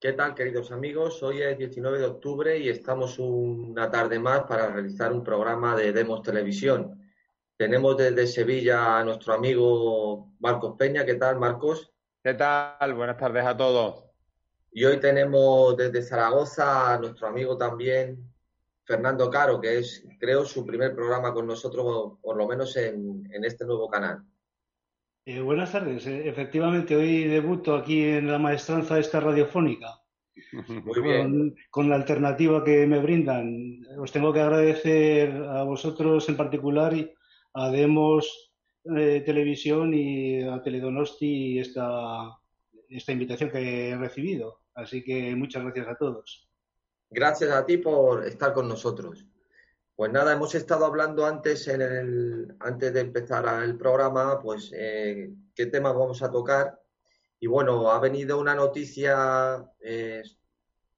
¿Qué tal, queridos amigos? Hoy es 19 de octubre y estamos una tarde más para realizar un programa de Demos Televisión. Tenemos desde Sevilla a nuestro amigo Marcos Peña. ¿Qué tal, Marcos? ¿Qué tal? Buenas tardes a todos. Y hoy tenemos desde Zaragoza a nuestro amigo también Fernando Caro, que es, creo, su primer programa con nosotros, por lo menos en, este nuevo canal. Eh, buenas tardes. Eh, efectivamente, hoy debuto aquí en la maestranza esta radiofónica. Muy bien. Con, la alternativa que me brindan. Os tengo que agradecer a vosotros en particular y a Demos eh, Televisión y a Teledonosti esta, esta invitación que he recibido. Así que muchas gracias a todos. Gracias a ti por estar con nosotros. Pues nada, hemos estado hablando antes, en el, antes de empezar el programa, pues eh, qué temas vamos a tocar. Y bueno, ha venido una noticia eh,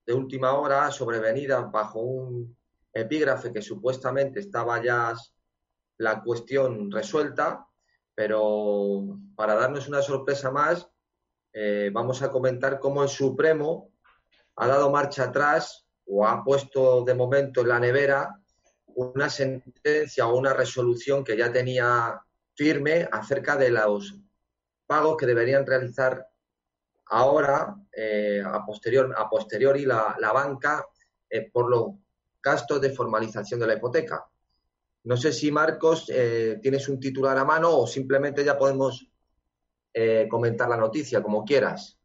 de última hora sobrevenida bajo un epígrafe que supuestamente estaba ya la cuestión resuelta, pero para darnos una sorpresa más, eh, vamos a comentar cómo el Supremo ha dado marcha atrás o ha puesto de momento en la nevera una sentencia o una resolución que ya tenía firme acerca de los pagos que deberían realizar ahora, eh, a, posterior, a posteriori, la, banca eh, por los gastos de formalización de la hipoteca. No sé si, Marcos, eh, tienes un titular a mano o simplemente ya podemos comentar la noticia, como quieras.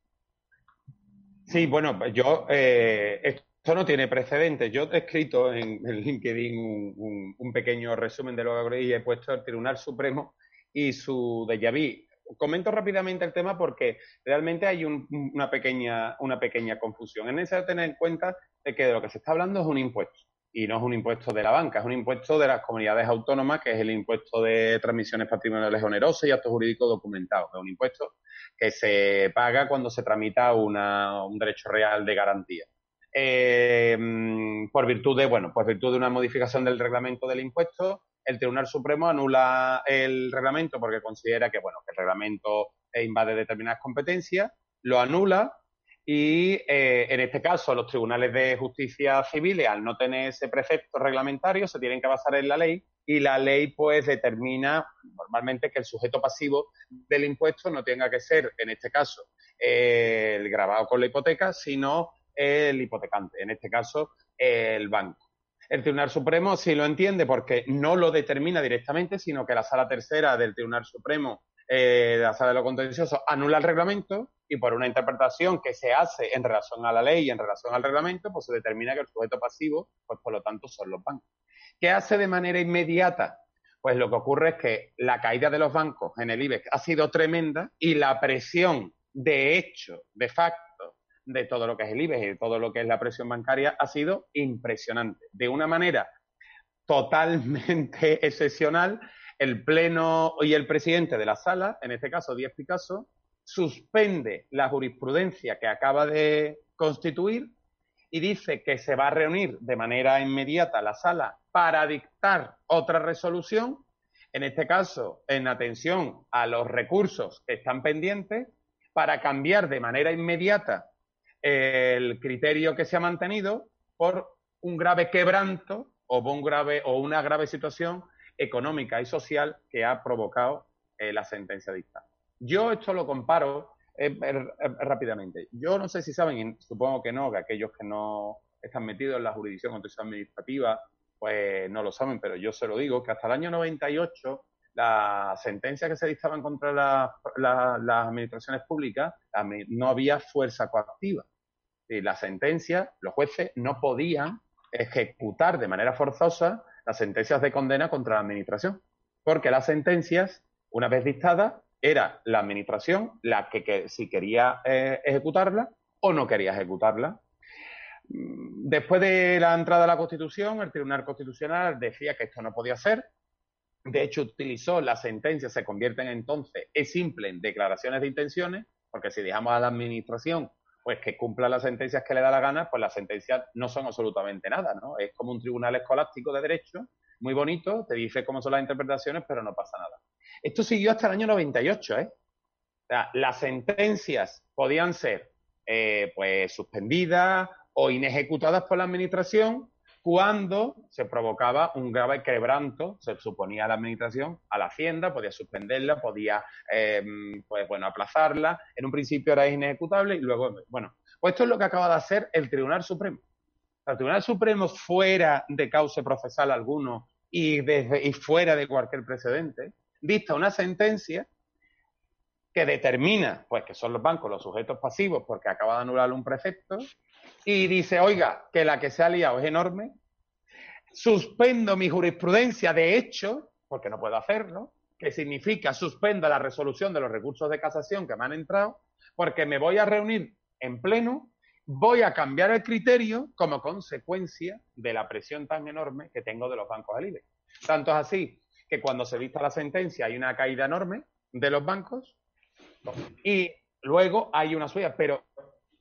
Sí, bueno, yo esto no tiene precedentes. Yo he escrito en, LinkedIn un, pequeño resumen de lo que y he puesto el Tribunal Supremo y su déjà vu. Comento rápidamente el tema porque realmente hay una, pequeña, una pequeña confusión. Es necesario tener en cuenta de que de lo que se está hablando es un impuesto y no es un impuesto de la banca, es un impuesto de las comunidades autónomas, que es el impuesto de transmisiones patrimoniales onerosas y actos jurídicos documentados, es un impuesto que se paga cuando se tramita un derecho real de garantía. Eh, por virtud de, bueno, por virtud de una modificación del reglamento del impuesto, el Tribunal Supremo anula el reglamento porque considera que, bueno, que el reglamento invade determinadas competencias, lo anula y, eh, en este caso, los tribunales de justicia civiles, al no tener ese precepto reglamentario, se tienen que basar en la ley y la ley, pues, determina normalmente que el sujeto pasivo del impuesto no tenga que ser, en este caso, eh, el grabado con la hipoteca, sino el hipotecante, en este caso el banco. El Tribunal Supremo sí lo entiende porque no lo determina directamente, sino que la Sala Tercera del Tribunal Supremo, eh, la Sala de lo Contencioso, anula el reglamento y por una interpretación que se hace en relación a la ley y en relación al reglamento, pues se determina que el sujeto pasivo, pues por lo tanto, son los bancos. ¿Qué hace de manera inmediata? Pues lo que ocurre es que la caída de los bancos en el IBEX ha sido tremenda y la presión de hecho, de facto, de todo lo que es el IBEX y de todo lo que es la presión bancaria ha sido impresionante. De una manera totalmente excepcional, el Pleno y el presidente de la sala, en este caso Díaz Picasso, suspende la jurisprudencia que acaba de constituir y dice que se va a reunir de manera inmediata la sala para dictar otra resolución, en este caso en atención a los recursos que están pendientes, para cambiar de manera inmediata el criterio que se ha mantenido por un grave quebranto o, un grave, o una grave situación económica y social que ha provocado eh, la sentencia dictada. Yo esto lo comparo eh, eh, rápidamente. Yo no sé si saben, supongo que no, que aquellos que no están metidos en la jurisdicción administrativa, pues no lo saben, pero yo se lo digo, que hasta el año 98 las sentencias que se dictaban contra las administraciones públicas no había fuerza coactiva. Y las sentencias, los jueces no podían ejecutar de manera forzosa las sentencias de condena contra la administración, porque las sentencias, una vez dictadas, era la administración la que, si quería eh, ejecutarla o no quería ejecutarla. Mm, después de la entrada a la Constitución, el Tribunal Constitucional decía que esto no podía ser. De hecho, utilizó las sentencias, se convierten entonces, es simple, en declaraciones de intenciones, porque si dejamos a la Administración pues que cumpla las sentencias que le da la gana, pues las sentencias no son absolutamente nada, ¿no? Es como un tribunal escolástico de derecho, muy bonito, te dice cómo son las interpretaciones, pero no pasa nada. Esto siguió hasta el año 98, ¿eh? O sea, las sentencias podían ser eh, pues suspendidas o inejecutadas por la administración cuando se provocaba un grave quebranto, se suponía a la administración, a la hacienda, podía suspenderla, podía, eh, pues bueno, aplazarla. En un principio era inejecutable y luego, bueno, pues esto es lo que acaba de hacer el Tribunal Supremo. El Tribunal Supremo, fuera de causa procesal alguno y, desde, y fuera de cualquier precedente, dicta una sentencia que determina pues que son los bancos los sujetos pasivos porque acaba de anular un precepto y dice, oiga, que la que se ha liado es enorme, suspendo mi jurisprudencia de hecho, porque no puedo hacerlo, que significa suspendo la resolución de los recursos de casación que me han entrado, porque me voy a reunir en pleno, voy a cambiar el criterio como consecuencia de la presión tan enorme que tengo de los bancos al IBE. Tanto es así que cuando se dicta la sentencia hay una caída enorme de los bancos y luego hay una suya. Pero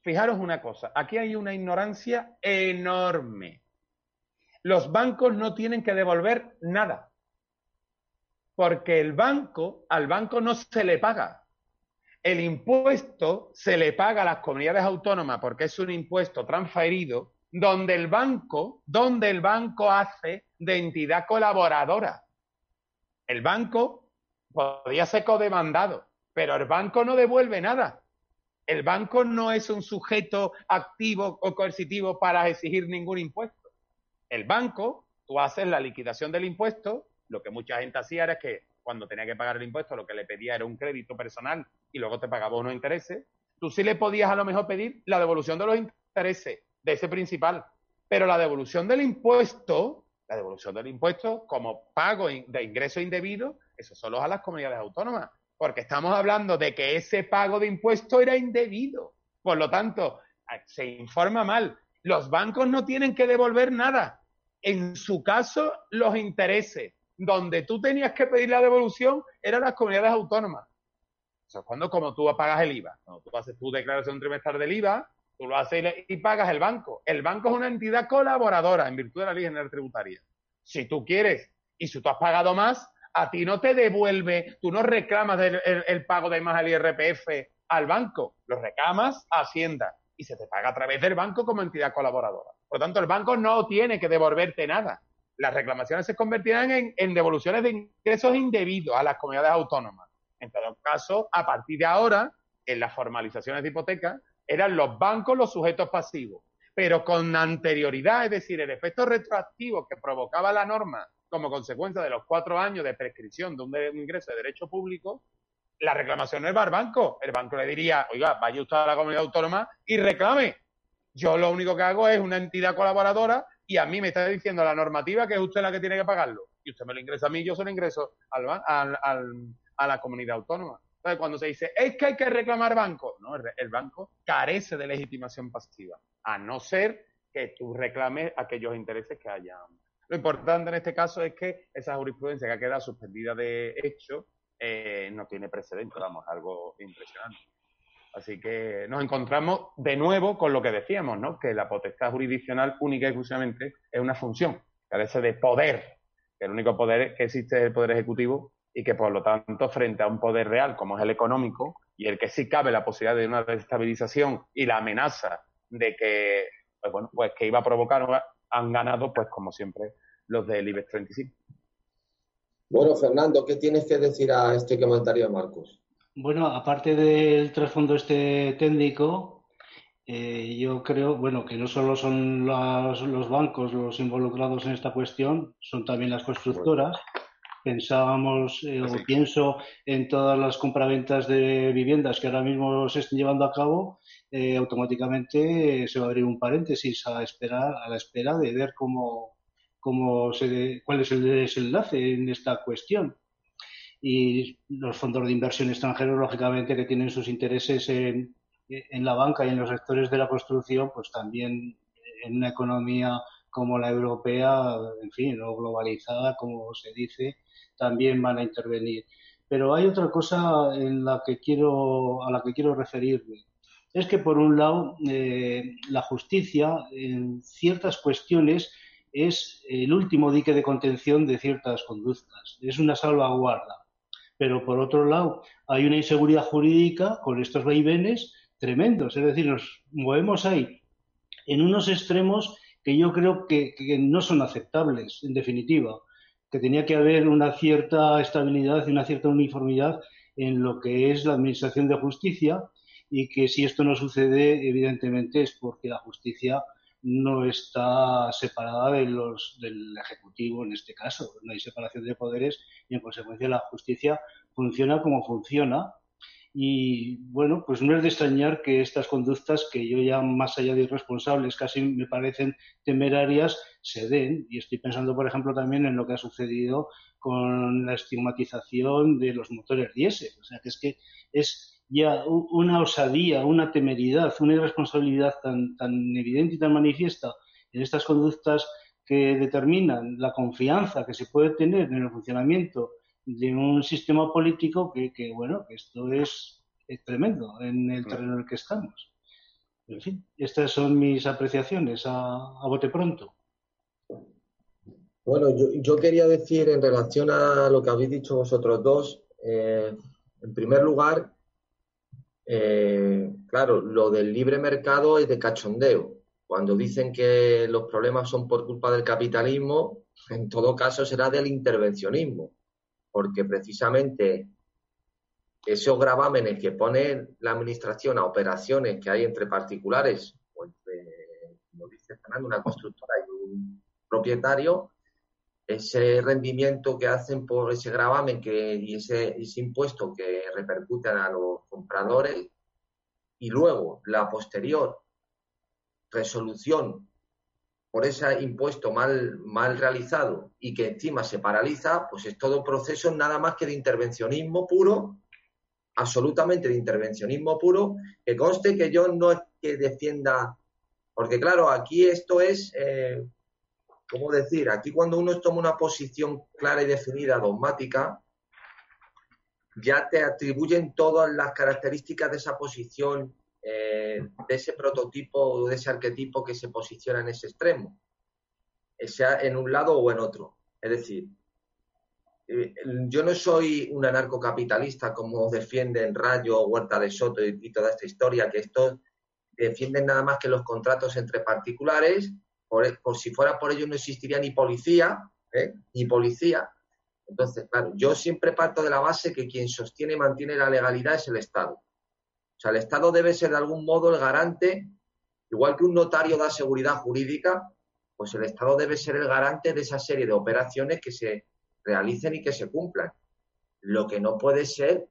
fijaros una cosa, aquí hay una ignorancia enorme. Los bancos no tienen que devolver nada. Porque el banco, al banco no se le paga. El impuesto se le paga a las comunidades autónomas porque es un impuesto transferido donde el banco, donde el banco hace de entidad colaboradora. El banco podría ser codemandado, pero el banco no devuelve nada. El banco no es un sujeto activo o coercitivo para exigir ningún impuesto. El banco, tú haces la liquidación del impuesto, lo que mucha gente hacía era que cuando tenía que pagar el impuesto lo que le pedía era un crédito personal y luego te pagaba unos intereses, tú sí le podías a lo mejor pedir la devolución de los intereses de ese principal, pero la devolución del impuesto, la devolución del impuesto como pago de ingreso indebido, eso solo a las comunidades autónomas porque estamos hablando de que ese pago de impuesto era indebido. Por lo tanto, se informa mal. Los bancos no tienen que devolver nada. En su caso, los intereses. Donde tú tenías que pedir la devolución eran las comunidades autónomas. Eso es cuando como tú pagas el IVA. Cuando tú haces tu declaración trimestral del IVA, tú lo haces y pagas el banco. El banco es una entidad colaboradora en virtud de la ley general tributaria. Si tú quieres y si tú has pagado más, a ti no te devuelve, tú no reclamas el, pago de más al IRPF al banco, lo reclamas a Hacienda y se te paga a través del banco como entidad colaboradora. Por lo tanto, el banco no tiene que devolverte nada. Las reclamaciones se convertirán en, en devoluciones de ingresos indebidos a las comunidades autónomas. En todo caso, a partir de ahora, en las formalizaciones de hipoteca, eran los bancos los sujetos pasivos. Pero con anterioridad, es decir, el efecto retroactivo que provocaba la norma como consecuencia de los cuatro años de prescripción de un, ingreso de derecho público, la reclamación no para el banco. El banco le diría, oiga, vaya usted a la comunidad autónoma y reclame. Yo lo único que hago es una entidad colaboradora y a mí me está diciendo la normativa que es usted la que tiene que pagarlo. Y usted me lo ingresa a mí, yo se lo ingreso al, a la comunidad autónoma. Entonces, cuando se dice, es que hay que reclamar banco, no, el banco carece de legitimación pasiva, a no ser que tú reclames aquellos intereses que hayan lo importante en este caso es que esa jurisprudencia que ha quedado suspendida de hecho eh, no tiene precedente, vamos, algo impresionante. Así que nos encontramos de nuevo con lo que decíamos, ¿no? Que la potestad jurisdiccional única y exclusivamente es una función, carece de poder, que el único poder que existe es el poder ejecutivo y que por lo tanto frente a un poder real como es el económico y el que sí cabe la posibilidad de una desestabilización y la amenaza de que pues bueno, pues que iba a provocar han ganado, pues como siempre, los del IBEX 35. Bueno, Fernando, ¿qué tienes que decir a este comentario de Marcos? Bueno, aparte del trasfondo este técnico, eh, yo creo, bueno, que no solo son los bancos los involucrados en esta cuestión, son también las constructoras. Pensábamos, eh, o pienso en todas las compraventas de viviendas que ahora mismo se están llevando a cabo eh, automáticamente se va a abrir un paréntesis a esperar a la espera de ver cómo, cómo se, cuál es el desenlace en esta cuestión. y los fondos de inversión extranjeros, lógicamente, que tienen sus intereses en, en la banca y en los sectores de la construcción, pues también en una economía como la europea, en fin, o globalizada, como se dice, también van a intervenir. Pero hay otra cosa en la que quiero, a la que quiero referirme. Es que, por un lado, eh, la justicia, en ciertas cuestiones, es el último dique de contención de ciertas conductas. Es una salvaguarda. Pero, por otro lado, hay una inseguridad jurídica con estos vaivenes tremendos. Es decir, nos movemos ahí en unos extremos que yo creo que, no son aceptables, en definitiva, que tenía que haber una cierta estabilidad y una cierta uniformidad en lo que es la Administración de Justicia y que si esto no sucede, evidentemente es porque la justicia no está separada del Ejecutivo en este caso. No hay separación de poderes y en consecuencia la justicia funciona como funciona y bueno, pues no es de extrañar que estas conductas, que yo ya más allá de irresponsables casi me parecen temerarias, se den. Y estoy pensando, por ejemplo, también en lo que ha sucedido con la estigmatización de los motores diésel. O sea, que es que es ya una osadía, una temeridad, una irresponsabilidad tan, tan evidente y tan manifiesta en estas conductas que determinan la confianza que se puede tener en el funcionamiento de un sistema político que, que bueno, que esto es, tremendo en el terreno en el que estamos. En fin, estas son mis apreciaciones a, bote pronto. Bueno, yo, yo, quería decir en relación a lo que habéis dicho vosotros dos, eh, en primer lugar, eh, claro, lo del libre mercado es de cachondeo. Cuando dicen que los problemas son por culpa del capitalismo, en todo caso será del intervencionismo porque precisamente esos gravámenes que pone la administración a operaciones que hay entre particulares o entre, como dice Fernando, una constructora y un propietario, ese rendimiento que hacen por ese gravamen que, y ese, ese impuesto que repercuten a los compradores y luego la posterior resolución por ese impuesto mal, mal realizado y que encima se paraliza, pues es todo proceso nada más que de intervencionismo puro, absolutamente de intervencionismo puro, que conste que yo no es que defienda, porque claro, aquí esto es, eh, ¿cómo decir? Aquí cuando uno toma una posición clara y definida, dogmática, ya te atribuyen todas las características de esa posición eh, de ese prototipo o de ese arquetipo que se posiciona en ese extremo, sea en un lado o en otro. Es decir, eh, yo no soy un anarcocapitalista como defienden Rayo, Huerta de Soto y, toda esta historia, que estos defienden nada más que los contratos entre particulares, por, si fuera por ello no existiría ni policía, ¿eh? ni policía. Entonces, claro, yo siempre parto de la base que quien sostiene y mantiene la legalidad es el Estado. O sea, el Estado debe ser de algún modo el garante, igual que un notario da seguridad jurídica, pues el Estado debe ser el garante de esa serie de operaciones que se realicen y que se cumplan. Lo que no puede ser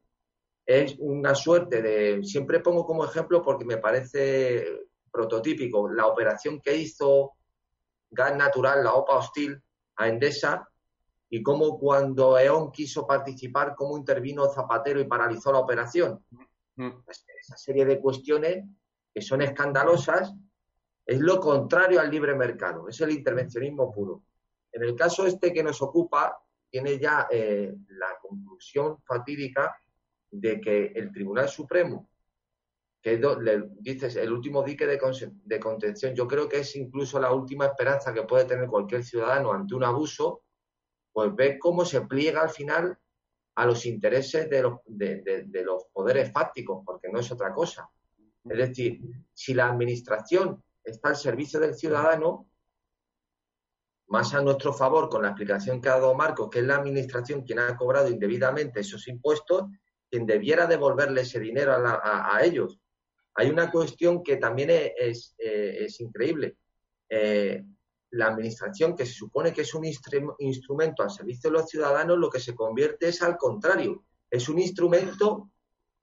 es una suerte de, siempre pongo como ejemplo porque me parece prototípico, la operación que hizo Gas Natural, la OPA Hostil, a Endesa, y cómo cuando E.ON quiso participar, cómo intervino Zapatero y paralizó la operación. Mm. Esa serie de cuestiones que son escandalosas es lo contrario al libre mercado, es el intervencionismo puro. En el caso este que nos ocupa, tiene ya eh, la conclusión fatídica de que el Tribunal Supremo, que le dices el último dique de, de contención, yo creo que es incluso la última esperanza que puede tener cualquier ciudadano ante un abuso, pues ve cómo se pliega al final a los intereses de los, de, los poderes fácticos, porque no es otra cosa. Es decir, si la administración está al servicio del ciudadano, más a nuestro favor, con la explicación que ha dado Marcos, que es la administración quien ha cobrado indebidamente esos impuestos, quien debiera devolverle ese dinero a, ellos. Hay una cuestión que también es, es, increíble. Eh, la administración, que se supone que es un instrumento al servicio de los ciudadanos, lo que se convierte es al contrario, es un instrumento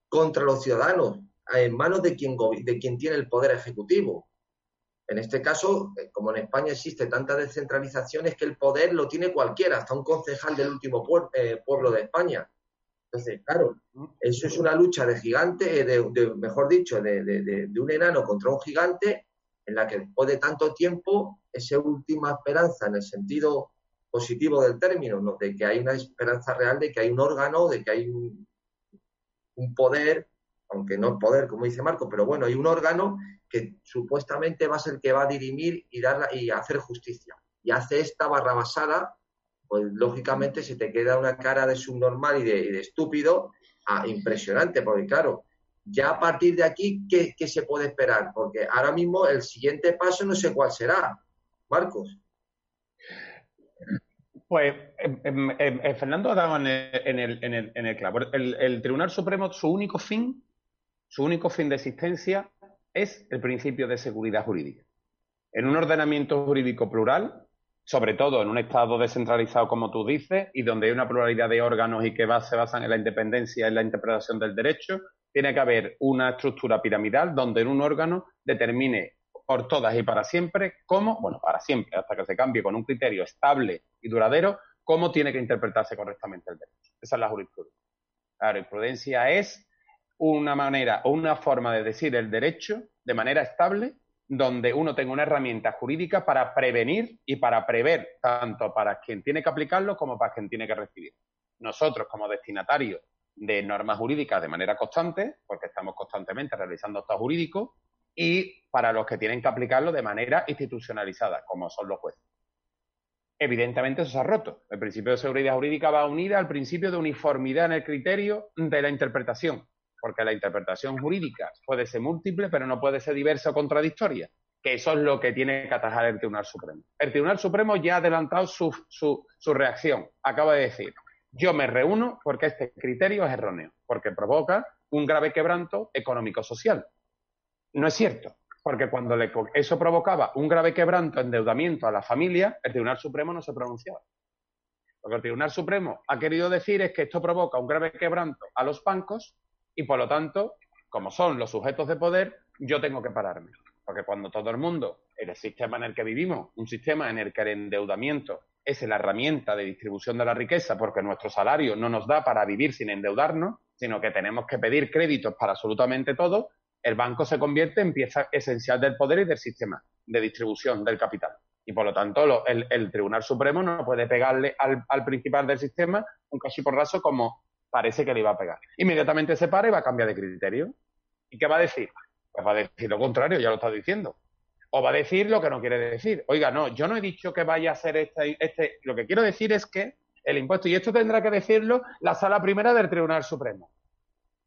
contra los ciudadanos, en manos de quien, de quien tiene el poder ejecutivo. En este caso, eh, como en España existe tanta descentralización, es que el poder lo tiene cualquiera, hasta un concejal del último eh, pueblo de España. Entonces, claro, eso es una lucha de gigante, de, mejor dicho, de, de, un enano contra un gigante, en la que después de tanto tiempo, esa última esperanza en el sentido positivo del término, ¿no? de que hay una esperanza real de que hay un órgano, de que hay un, poder, aunque no poder, como dice Marco, pero bueno, hay un órgano que supuestamente va a ser el que va a dirimir y, dar, y hacer justicia. Y hace esta barrabasada, pues lógicamente se te queda una cara de subnormal y de, estúpido ah, impresionante, porque claro, ya a partir de aquí, ¿qué, ¿qué, se puede esperar? Porque ahora mismo el siguiente paso no sé cuál será. Marcos. Pues em, em, em, Fernando ha dado en el, en el, en el, clavo. El, Tribunal Supremo, su único fin, su único fin de existencia es el principio de seguridad jurídica. En un ordenamiento jurídico plural, sobre todo en un Estado descentralizado como tú dices, y donde hay una pluralidad de órganos y que se basan en la independencia y en la interpretación del derecho, tiene que haber una estructura piramidal donde en un órgano determine por todas y para siempre cómo, bueno, para siempre, hasta que se cambie con un criterio estable y duradero, cómo tiene que interpretarse correctamente el derecho. Esa es la jurisprudencia. La jurisprudencia es una manera o una forma de decir el derecho de manera estable, donde uno tenga una herramienta jurídica para prevenir y para prever, tanto para quien tiene que aplicarlo como para quien tiene que recibir. Nosotros, como destinatarios de normas jurídicas de manera constante, porque estamos constantemente realizando actos jurídicos, y para los que tienen que aplicarlo de manera institucionalizada, como son los jueces. Evidentemente eso se ha roto. El principio de seguridad jurídica va unida al principio de uniformidad en el criterio de la interpretación, porque la interpretación jurídica puede ser múltiple, pero no puede ser diversa o contradictoria, que eso es lo que tiene que atajar el Tribunal Supremo. El Tribunal Supremo ya ha adelantado su, su, su reacción. Acaba de decir, yo me reúno porque este criterio es erróneo, porque provoca un grave quebranto económico-social. No es cierto, porque cuando eso provocaba un grave quebranto, endeudamiento a la familia, el Tribunal Supremo no se pronunciaba. Lo que el Tribunal Supremo ha querido decir es que esto provoca un grave quebranto a los bancos y, por lo tanto, como son los sujetos de poder, yo tengo que pararme. Porque cuando todo el mundo, en el sistema en el que vivimos, un sistema en el que el endeudamiento es la herramienta de distribución de la riqueza, porque nuestro salario no nos da para vivir sin endeudarnos, sino que tenemos que pedir créditos para absolutamente todo, el banco se convierte en pieza esencial del poder y del sistema de distribución del capital. Y por lo tanto, el, Tribunal Supremo no puede pegarle al, principal del sistema un raso como parece que le iba a pegar. Inmediatamente se para y va a cambiar de criterio. ¿Y qué va a decir? Pues va a decir lo contrario, ya lo está diciendo. O va a decir lo que no quiere decir. Oiga, no, yo no he dicho que vaya a ser este, este. Lo que quiero decir es que el impuesto, y esto tendrá que decirlo la sala primera del Tribunal Supremo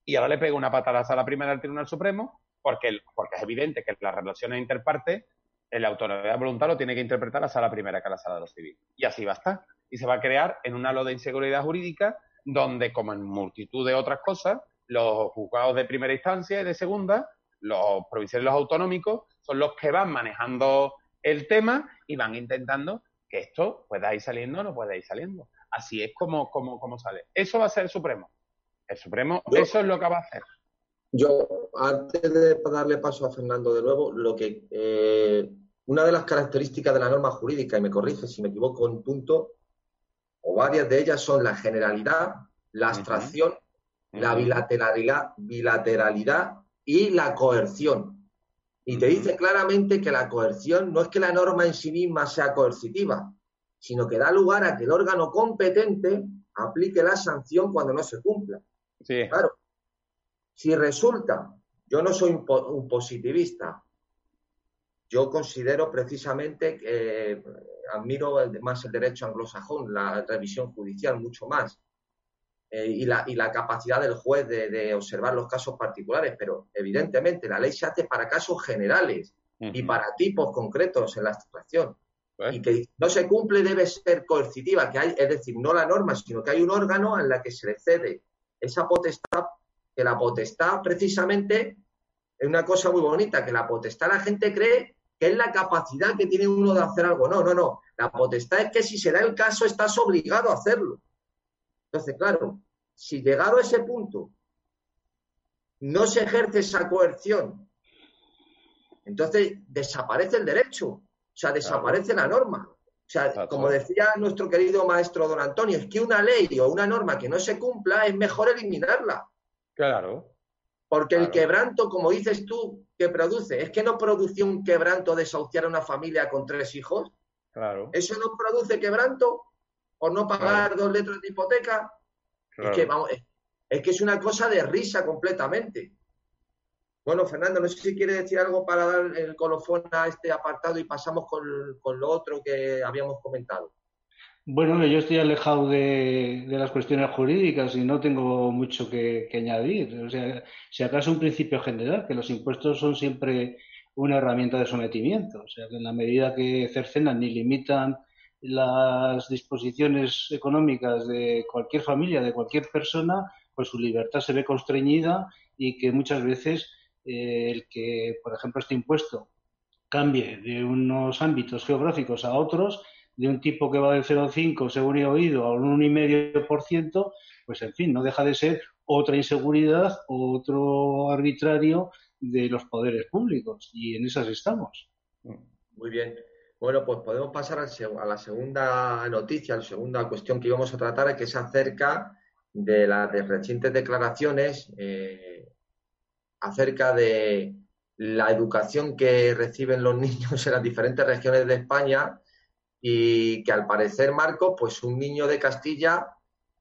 y ahora le pega una patada a la sala primera del Tribunal Supremo porque, es evidente que las relaciones interpartes, la autoridad voluntaria lo tiene que interpretar la sala primera que la sala de los civiles. Y así va a estar. Y se va a crear en un halo de inseguridad jurídica donde, como en multitud de otras cosas, los juzgados de primera instancia y de segunda, los provinciales y los autonómicos, son los que van manejando el tema y van intentando que esto pueda ir saliendo o no pueda ir saliendo. Así es como, como, como sale. Eso va a ser el Supremo. El Supremo, eso es lo que va a hacer. Yo, antes de darle paso a Fernando de nuevo, lo que eh, una de las características de la norma jurídica, y me corrige si me equivoco en punto, o varias de ellas son la generalidad, la abstracción, la bilateralidad, bilateralidad y la coerción. Y te dice claramente que la coerción no es que la norma en sí misma sea coercitiva, sino que da lugar a que el órgano competente aplique la sanción cuando no se cumpla. Claro. Si resulta, yo no soy un, positivista, yo considero precisamente que eh, admiro más el derecho anglosajón, la revisión judicial, mucho más, eh, y, la, y, la, capacidad del juez de, observar los casos particulares, pero evidentemente la ley se hace para casos generales y para tipos concretos en la situación. Pues. Y que no se cumple debe ser coercitiva, que hay, es decir, no la norma, sino que hay un órgano en la que se le cede esa potestad, que la potestad precisamente es una cosa muy bonita, que la potestad la gente cree que es la capacidad que tiene uno de hacer algo. No, no, no. La potestad es que si se da el caso estás obligado a hacerlo. Entonces, claro, si llegado a ese punto no se ejerce esa coerción, entonces desaparece el derecho, o sea, desaparece la norma. O sea, como decía nuestro querido maestro don Antonio, es que una ley o una norma que no se cumpla es mejor eliminarla. Claro. Porque el quebranto, como dices tú, que produce, es que no produce un quebranto desahuciar a una familia con tres hijos. Claro. ¿Eso no produce quebranto? ¿Por no pagar dos letras de hipoteca? Es que, vamos, es que es una cosa de risa completamente. Bueno, Fernando, no sé si quiere decir algo para dar el colofón a este apartado y pasamos con, lo otro que habíamos comentado. Bueno, yo estoy alejado de, las cuestiones jurídicas y no tengo mucho que, añadir. O sea, si acaso un principio general, que los impuestos son siempre una herramienta de sometimiento. O sea, que en la medida que cercenan ni limitan las disposiciones económicas de cualquier familia, de cualquier persona, pues su libertad se ve constreñida y que muchas veces el que, por ejemplo, este impuesto cambie de unos ámbitos geográficos a otros, de un tipo que va del 0,5, según he oído, a un 1,5%, pues en fin, no deja de ser otra inseguridad, otro arbitrario de los poderes públicos. Y en esas estamos. Muy bien. Bueno, pues podemos pasar a la segunda noticia, a la segunda cuestión que íbamos a tratar, que es acerca de las recientes declaraciones eh, acerca de la educación que reciben los niños en las diferentes regiones de España y que al parecer, Marco, pues un niño de Castilla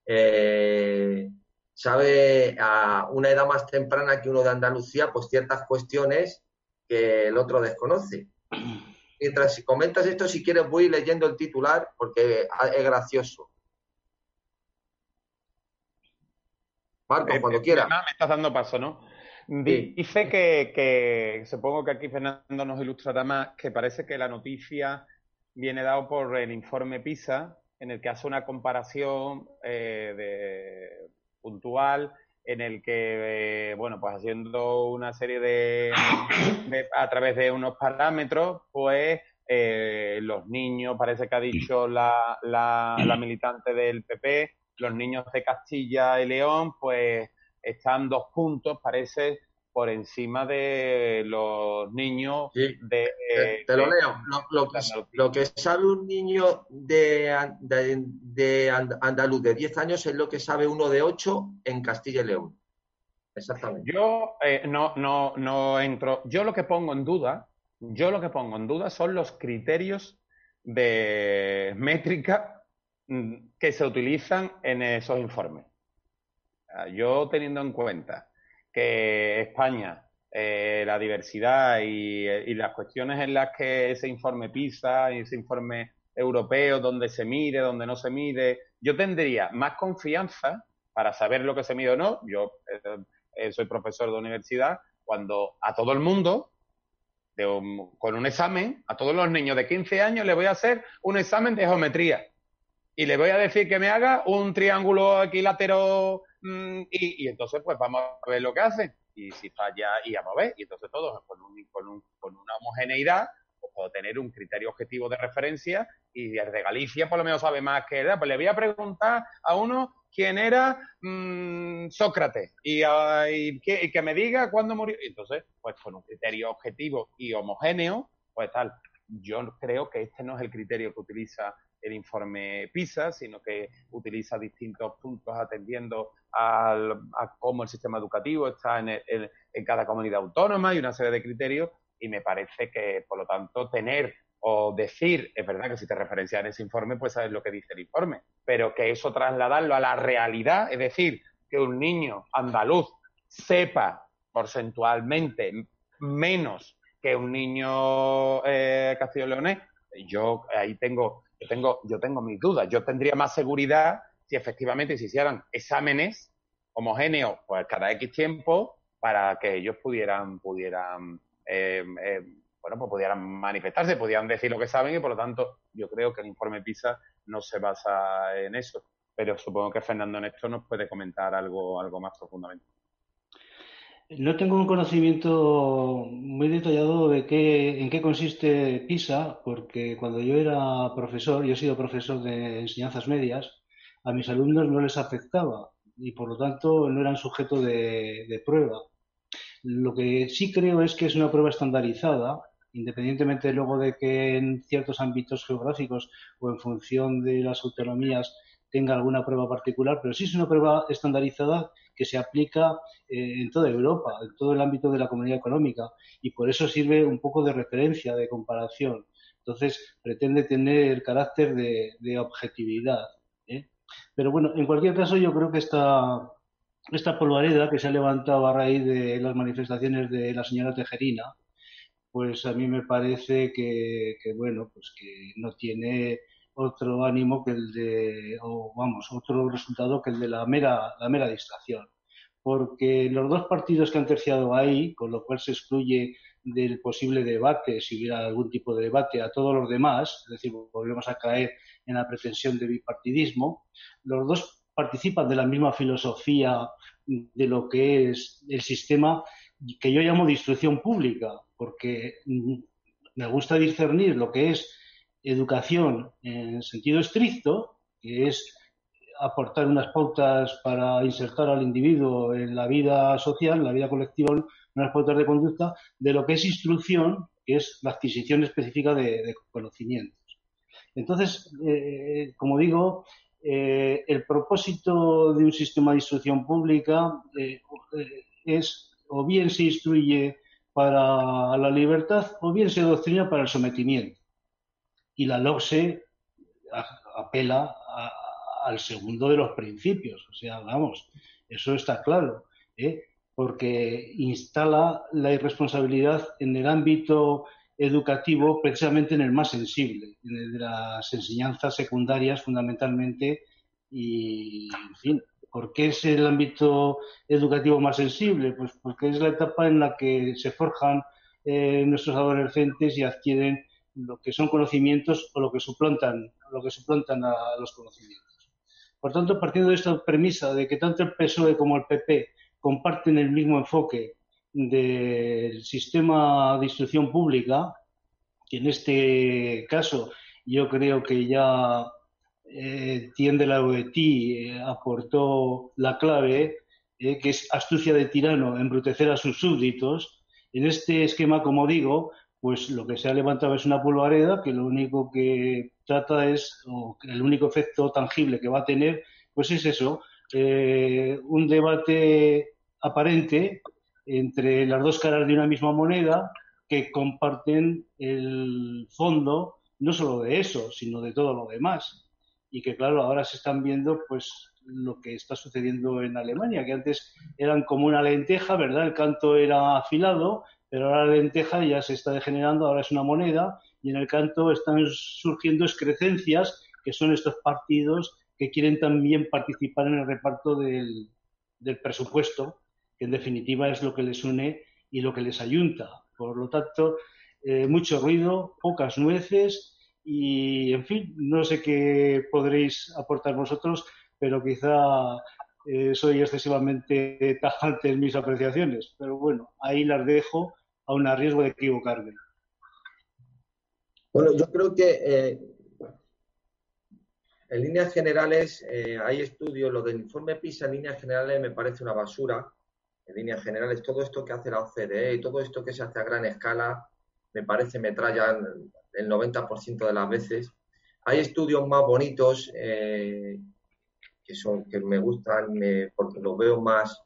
eh, sabe a una edad más temprana que uno de Andalucía, pues ciertas cuestiones que el otro desconoce. Mientras comentas esto, si quieres, voy leyendo el titular porque es gracioso. Marco, eh, cuando eh, quiera. Me estás dando paso, ¿no? Dice que, supongo que aquí Fernando nos ilustrará más, que parece que la noticia viene dado por el informe PISA, en el que hace una comparación eh, puntual, en el que, eh, bueno, pues haciendo una serie de, a través de unos parámetros, pues eh, los niños, parece que ha dicho la, la militante del PP, los niños de Castilla y León, pues están dos puntos, parece, por encima de los niños de... te, lo leo. Lo, que, sabe un niño de, de, andaluz de 10 años es lo que sabe uno de 8 en Castilla y León. Exactamente. Yo eh, no, no, no entro... Yo lo que pongo en duda, yo lo que pongo en duda son los criterios de métrica mm, que se utilizan en esos informes. Yo teniendo en cuenta que España, eh, la diversidad y, las cuestiones en las que ese informe PISA y ese informe europeo, donde se mide, donde no se mide, yo tendría más confianza para saber lo que se mide o no. Yo eh, eh, soy profesor de universidad, cuando a todo el mundo, con un examen, a todos los niños de 15 años le voy a hacer un examen de geometría. Y le voy a decir que me haga un triángulo equilátero Mm, y, entonces, pues vamos a ver lo que hacen. Y si falla, y vamos a ver. Y entonces todos con, con, con una homogeneidad, pues puedo tener un criterio objetivo de referencia y desde Galicia por lo menos sabe más que edad. Pues le voy a preguntar a uno quién era mm, Sócrates y, que, que, me diga cuándo murió. Y entonces, pues con un criterio objetivo y homogéneo, pues tal. Yo creo que este no es el criterio que utiliza el informe PISA, sino que utiliza distintos puntos atendiendo a cómo el sistema educativo está en, en, cada comunidad autónoma y una serie de criterios. Y me parece que, por lo tanto, tener o decir, es verdad que si te referencias en ese informe, pues sabes lo que dice el informe, pero que eso trasladarlo a la realidad, es decir, que un niño andaluz sepa porcentualmente menos que un niño eh, castillo-leonés, yo ahí tengo yo tengo, yo tengo mis dudas. Yo tendría más seguridad si efectivamente se hicieran exámenes homogéneos pues cada X tiempo para que ellos pudieran, pudieran eh, bueno, pues pudieran manifestarse, pudieran decir lo que saben y por lo tanto yo creo que el informe PISA no se basa en eso. Pero supongo que Fernando en esto nos puede comentar algo, algo más profundamente. No tengo un conocimiento muy detallado de qué, en qué consiste PISA, porque cuando yo era profesor, yo he sido profesor de enseñanzas medias, a mis alumnos no les afectaba y por lo tanto no eran sujeto de, prueba. Lo que sí creo es que es una prueba estandarizada independientemente luego de que en ciertos ámbitos geográficos o en función de las autonomías tenga alguna prueba particular, pero sí es una prueba estandarizada que se aplica eh, en toda Europa, en todo el ámbito de la comunidad económica, y por eso sirve un poco de referencia, de comparación. Entonces, pretende tener el carácter de, objetividad. ¿eh? Pero bueno, en cualquier caso, yo creo que esta, esta polvareda que se ha levantado a raíz de las manifestaciones de la señora Tejerina, pues a mí me parece que, que bueno, pues que no tiene otro ánimo que el de, o vamos, otro resultado que el de la mera, la mera distracción. Porque los dos partidos que han terciado ahí, con lo cual se excluye del posible debate, si hubiera algún tipo de debate, a todos los demás, es decir, volvemos a caer en la pretensión de bipartidismo, los dos participan de la misma filosofía de lo que es el sistema que yo llamo de instrucción pública, porque me gusta discernir lo que es educación en sentido estricto, que es aportar unas pautas para insertar al individuo en la vida social, en la vida colectiva, unas pautas de conducta, de lo que es instrucción, que es la adquisición específica de, conocimientos. Entonces, eh, como digo, eh, el propósito de un sistema de instrucción pública eh, es o bien se instruye para la libertad o bien se doctrina para el sometimiento y la LOCSE apela al segundo de los principios. O sea, vamos, eso está claro, ¿eh? porque instala la irresponsabilidad en el ámbito educativo, precisamente en el más sensible, en el de las enseñanzas secundarias fundamentalmente, y, en fin, ¿por qué es el ámbito educativo más sensible? Pues porque es la etapa en la que se forjan eh, nuestros adolescentes y adquieren lo que son conocimientos o lo que suplantan, lo que suplantan a los conocimientos. Por tanto, partiendo de esta premisa de que tanto el PSOE como el PP comparten el mismo enfoque del sistema de instrucción pública, que en este caso yo creo que ya eh, tiende la OETI eh, aportó la clave, eh, que es astucia de tirano, embrutecer a sus súbditos. En este esquema, como digo, pues lo que se ha levantado es una polvareda que lo único que trata es, o el único efecto tangible que va a tener, pues es eso, eh, un debate aparente entre las dos caras de una misma moneda que comparten el fondo no solo de eso, sino de todo lo demás. Y que claro, ahora se están viendo pues lo que está sucediendo en Alemania, que antes eran como una lenteja, ¿verdad? El canto era afilado pero ahora la lenteja ya se está degenerando, ahora es una moneda y en el canto están surgiendo excrecencias que son estos partidos que quieren también participar en el reparto del, presupuesto, que en definitiva es lo que les une y lo que les ayunta. Por lo tanto, eh, mucho ruido, pocas nueces y, en fin, no sé qué podréis aportar vosotros, pero quizá eh, soy excesivamente tajante en mis apreciaciones. Pero bueno, ahí las dejo aún a riesgo de equivocarme. Bueno, yo creo que eh, en líneas generales eh, hay estudios, lo del informe PISA en líneas generales me parece una basura. En líneas generales, todo esto que hace la OCDE y todo esto que se hace a gran escala, me parece metralla el 90% de las veces. Hay estudios más bonitos eh, que, son, que me gustan porque los veo más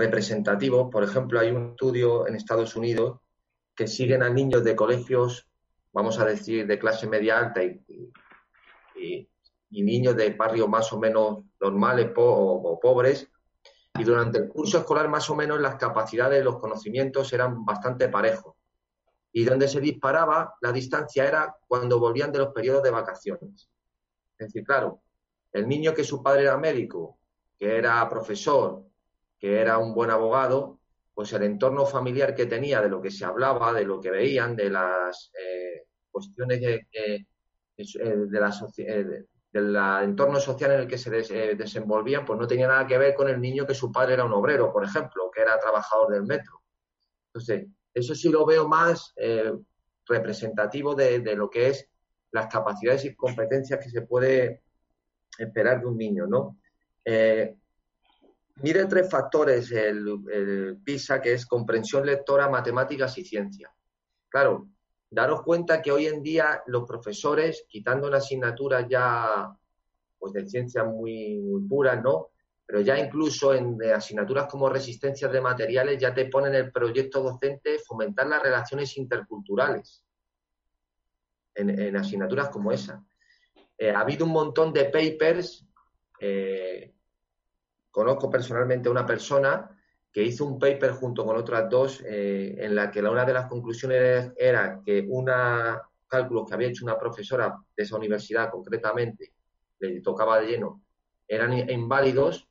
representativos. Por ejemplo, hay un estudio en Estados Unidos que siguen a niños de colegios, vamos a decir, de clase media alta y, niños de barrios más o menos normales o, pobres. Y durante el curso escolar, más o menos, las capacidades, los conocimientos eran bastante parejos. Y donde se disparaba la distancia era cuando volvían de los periodos de vacaciones. Es decir, claro, el niño que su padre era médico, que era profesor, que era un buen abogado, pues el entorno familiar que tenía, de lo que se hablaba, de lo que veían, de las eh, cuestiones de, eh, la eh, del entorno social en el que se desenvolvían, pues no tenía nada que ver con el niño que su padre era un obrero, por ejemplo, que era trabajador del metro. Entonces, eso sí lo veo más representativo de, lo que es las capacidades y competencias que se puede esperar de un niño, ¿no? Mire tres factores el, PISA, que es comprensión lectora, matemáticas y ciencia. Claro, daros cuenta que hoy en día los profesores, quitando una asignatura ya pues de ciencias muy, muy puras, ¿no? Pero ya incluso en asignaturas como resistencias de materiales ya te ponen el proyecto docente fomentar las relaciones interculturales en, asignaturas como esa. Eh, ha habido un montón de papers, eh, conozco personalmente a una persona que hizo un paper junto con otras dos eh, en la que una de las conclusiones era que una cálculos que había hecho una profesora de esa universidad concretamente, le tocaba de lleno, eran inválidos,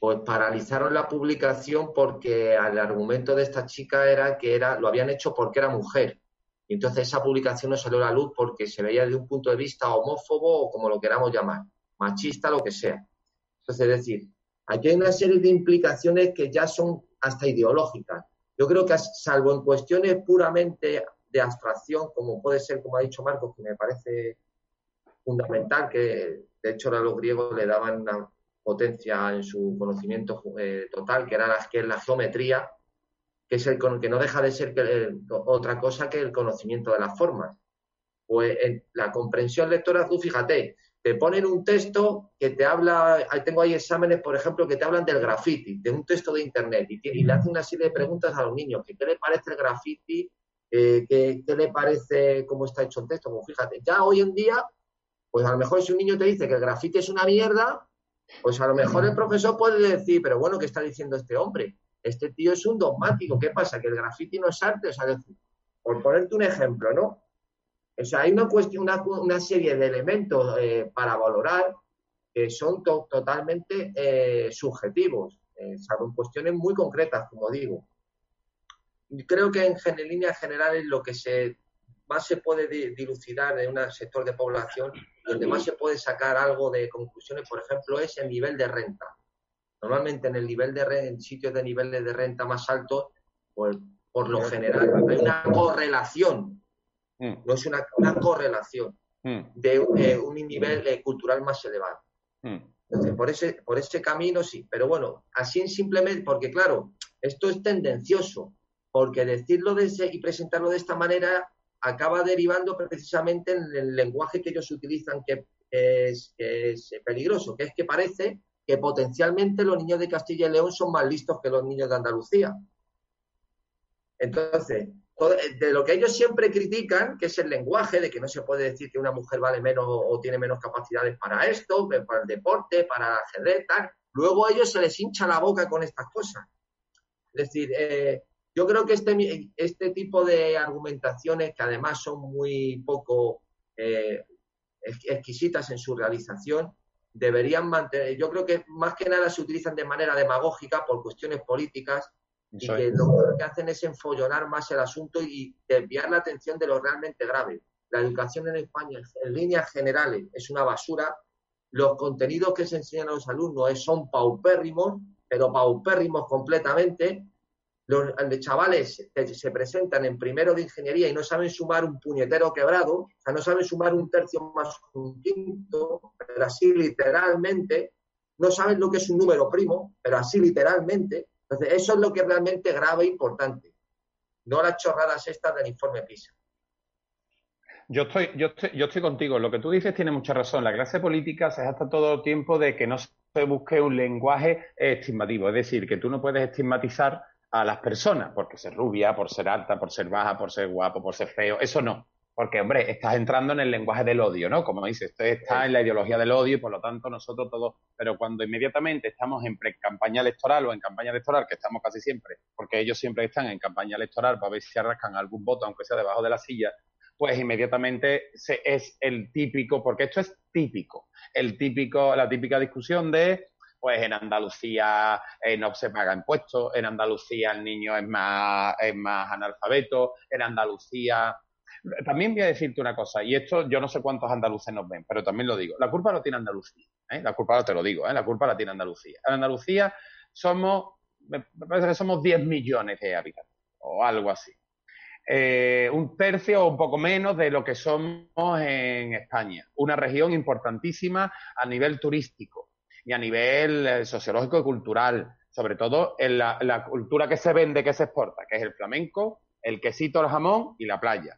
pues paralizaron la publicación porque el argumento de esta chica era que era lo habían hecho porque era mujer. Y entonces esa publicación no salió a la luz porque se veía de un punto de vista homófobo o como lo queramos llamar, machista, lo que sea. Entonces, es decir, Aquí hay una serie de implicaciones que ya son hasta ideológicas. Yo creo que, salvo en cuestiones puramente de abstracción, como puede ser, como ha dicho Marcos, que me parece fundamental, que de hecho a los griegos le daban una potencia en su conocimiento eh, total, que era la, que la geometría, que es el que no deja de ser otra cosa que el conocimiento de las formas. Pues en la comprensión lectora, tú fíjate, te ponen un texto que te habla, tengo ahí exámenes, por ejemplo, que te hablan del graffiti, de un texto de internet, y, le hacen una serie de preguntas a los niños, qué le parece el graffiti, eh, qué, le parece cómo está hecho el texto. Pues fíjate, ya hoy en día, pues a lo mejor si un niño te dice que el graffiti es una mierda, pues a lo mejor el profesor puede decir, pero bueno, ¿qué está diciendo este hombre? Este tío es un dogmático, ¿qué pasa? ¿Que el graffiti no es arte? O sea, por ponerte un ejemplo, ¿no? O sea, hay una cuestión, una, serie de elementos eh, para valorar que son totalmente eh, subjetivos, eh, salvo cuestiones muy concretas, como digo. Creo que en, líneas generales lo que más se puede dilucidar en un sector de población, donde más se puede sacar algo de conclusiones, por ejemplo, es el nivel de renta. Normalmente en el nivel de renta, en sitios de niveles de renta más altos, pues por lo general hay una correlación Mm. No es una, correlación mm. de un nivel eh, cultural más elevado. Mm. Entonces, por ese, por ese camino sí. Pero bueno, así simplemente, porque claro, esto es tendencioso, porque decirlo de y presentarlo de esta manera acaba derivando precisamente en el lenguaje que ellos utilizan, que es, que es peligroso, que es que parece que potencialmente los niños de Castilla y León son más listos que los niños de Andalucía. Entonces, eh, de lo que ellos siempre critican, que es el lenguaje, de que no se puede decir que una mujer vale menos o tiene menos capacidades para esto, para el deporte, para el ajedrez, tal. Luego a ellos se les hincha la boca con estas cosas. Es decir, eh, yo creo que este, este tipo de argumentaciones, que además son muy poco eh, exquisitas en su realización, deberían mantener. Yo creo que más que nada se utilizan de manera demagógica por cuestiones políticas y que lo que hacen es enfollonar más el asunto y desviar la atención de lo realmente grave. La educación en España, en líneas generales, es una basura. Los contenidos que se enseñan a los alumnos son paupérrimos, pero paupérrimos completamente. Los chavales que se presentan en primero de ingeniería y no saben sumar un puñetero quebrado, o sea, no saben sumar un tercio más un quinto, pero así literalmente, no saben lo que es un número primo, pero así literalmente, entonces, eso es lo que es realmente grave e importante, no las chorradas estas del informe PISA. Yo estoy, yo, estoy, yo estoy contigo. Lo que tú dices tiene mucha razón. La clase política se hasta todo el tiempo de que no se busque un lenguaje estigmativo. Es decir, que tú no puedes estigmatizar a las personas porque ser rubia, por ser alta, por ser baja, por ser guapo, por ser feo. Eso no. Porque, hombre, estás entrando en el lenguaje del odio, ¿no? Como dices, esto está en la ideología del odio y por lo tanto nosotros todos, pero cuando inmediatamente estamos en pre-campaña electoral o en campaña electoral, que estamos casi siempre, porque ellos siempre están en campaña electoral para ver si arrascan algún voto, aunque sea debajo de la silla, pues inmediatamente se, es el típico, porque esto es típico, el típico, la típica discusión de pues en Andalucía eh, no se paga impuestos, en Andalucía el niño es más, es más analfabeto, en Andalucía también voy a decirte una cosa, y esto yo no sé cuántos andaluces nos ven, pero también lo digo. La culpa no tiene Andalucía, ¿eh? la culpa te lo digo, ¿eh? la culpa la tiene Andalucía. En Andalucía somos, me parece que somos 10 millones de habitantes, o algo así. Eh, un tercio o un poco menos de lo que somos en España. Una región importantísima a nivel turístico y a nivel eh, sociológico y cultural, sobre todo en la cultura que se vende, que se exporta, que es el flamenco, el quesito, el jamón y la playa.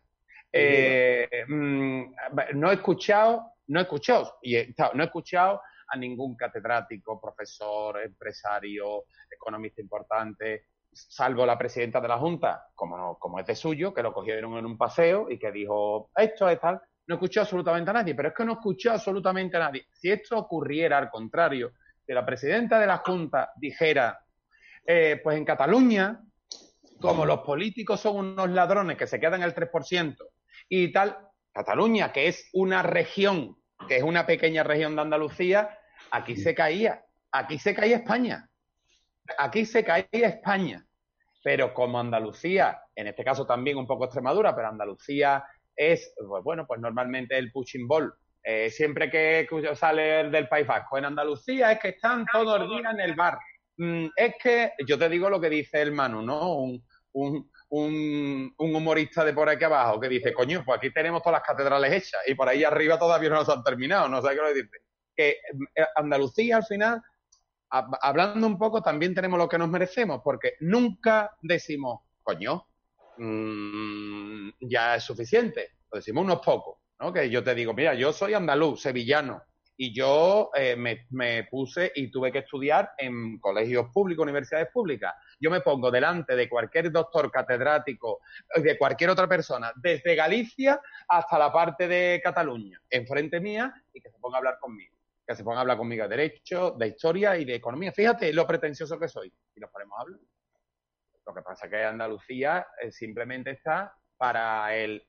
Eh, mm, no he escuchado, no he escuchado, y no he escuchado a ningún catedrático, profesor, empresario, economista importante, salvo la presidenta de la Junta, como, no, como es de suyo, que lo cogieron en un paseo y que dijo, esto es tal, no escuchó absolutamente a nadie, pero es que no escuchó absolutamente a nadie. Si esto ocurriera al contrario, que la presidenta de la Junta dijera, eh, pues en Cataluña, como los políticos son unos ladrones que se quedan el 3% y tal, Cataluña, que es una región, que es una pequeña región de Andalucía, aquí se caía, aquí se caía España, aquí se caía España. Pero como Andalucía, en este caso también un poco Extremadura, pero Andalucía es, pues bueno, pues normalmente el pushing ball. Eh, siempre que sale del País Vasco en Andalucía es que están todos los días en el bar. Mm, es que, yo te digo lo que dice el Manu, ¿no? Un, un, un, humorista de por aquí abajo que dice, coño, pues aquí tenemos todas las catedrales hechas y por ahí arriba todavía no se han terminado, no sé qué decirte. Que eh, Andalucía al final, hablando un poco, también tenemos lo que nos merecemos, porque nunca decimos, coño, mmm, ya es suficiente, decimos unos pocos, ¿no? Que yo te digo, mira, yo soy andaluz, sevillano, y yo eh, me, me, puse y tuve que estudiar en colegios públicos, universidades públicas. Yo me pongo delante de cualquier doctor catedrático, de cualquier otra persona, desde Galicia hasta la parte de Cataluña, enfrente mía, y que se ponga a hablar conmigo. Que se ponga a hablar conmigo de derecho, de historia y de economía. Fíjate lo pretencioso que soy. Y nos ponemos a hablar. Lo que pasa es que Andalucía eh, simplemente está para el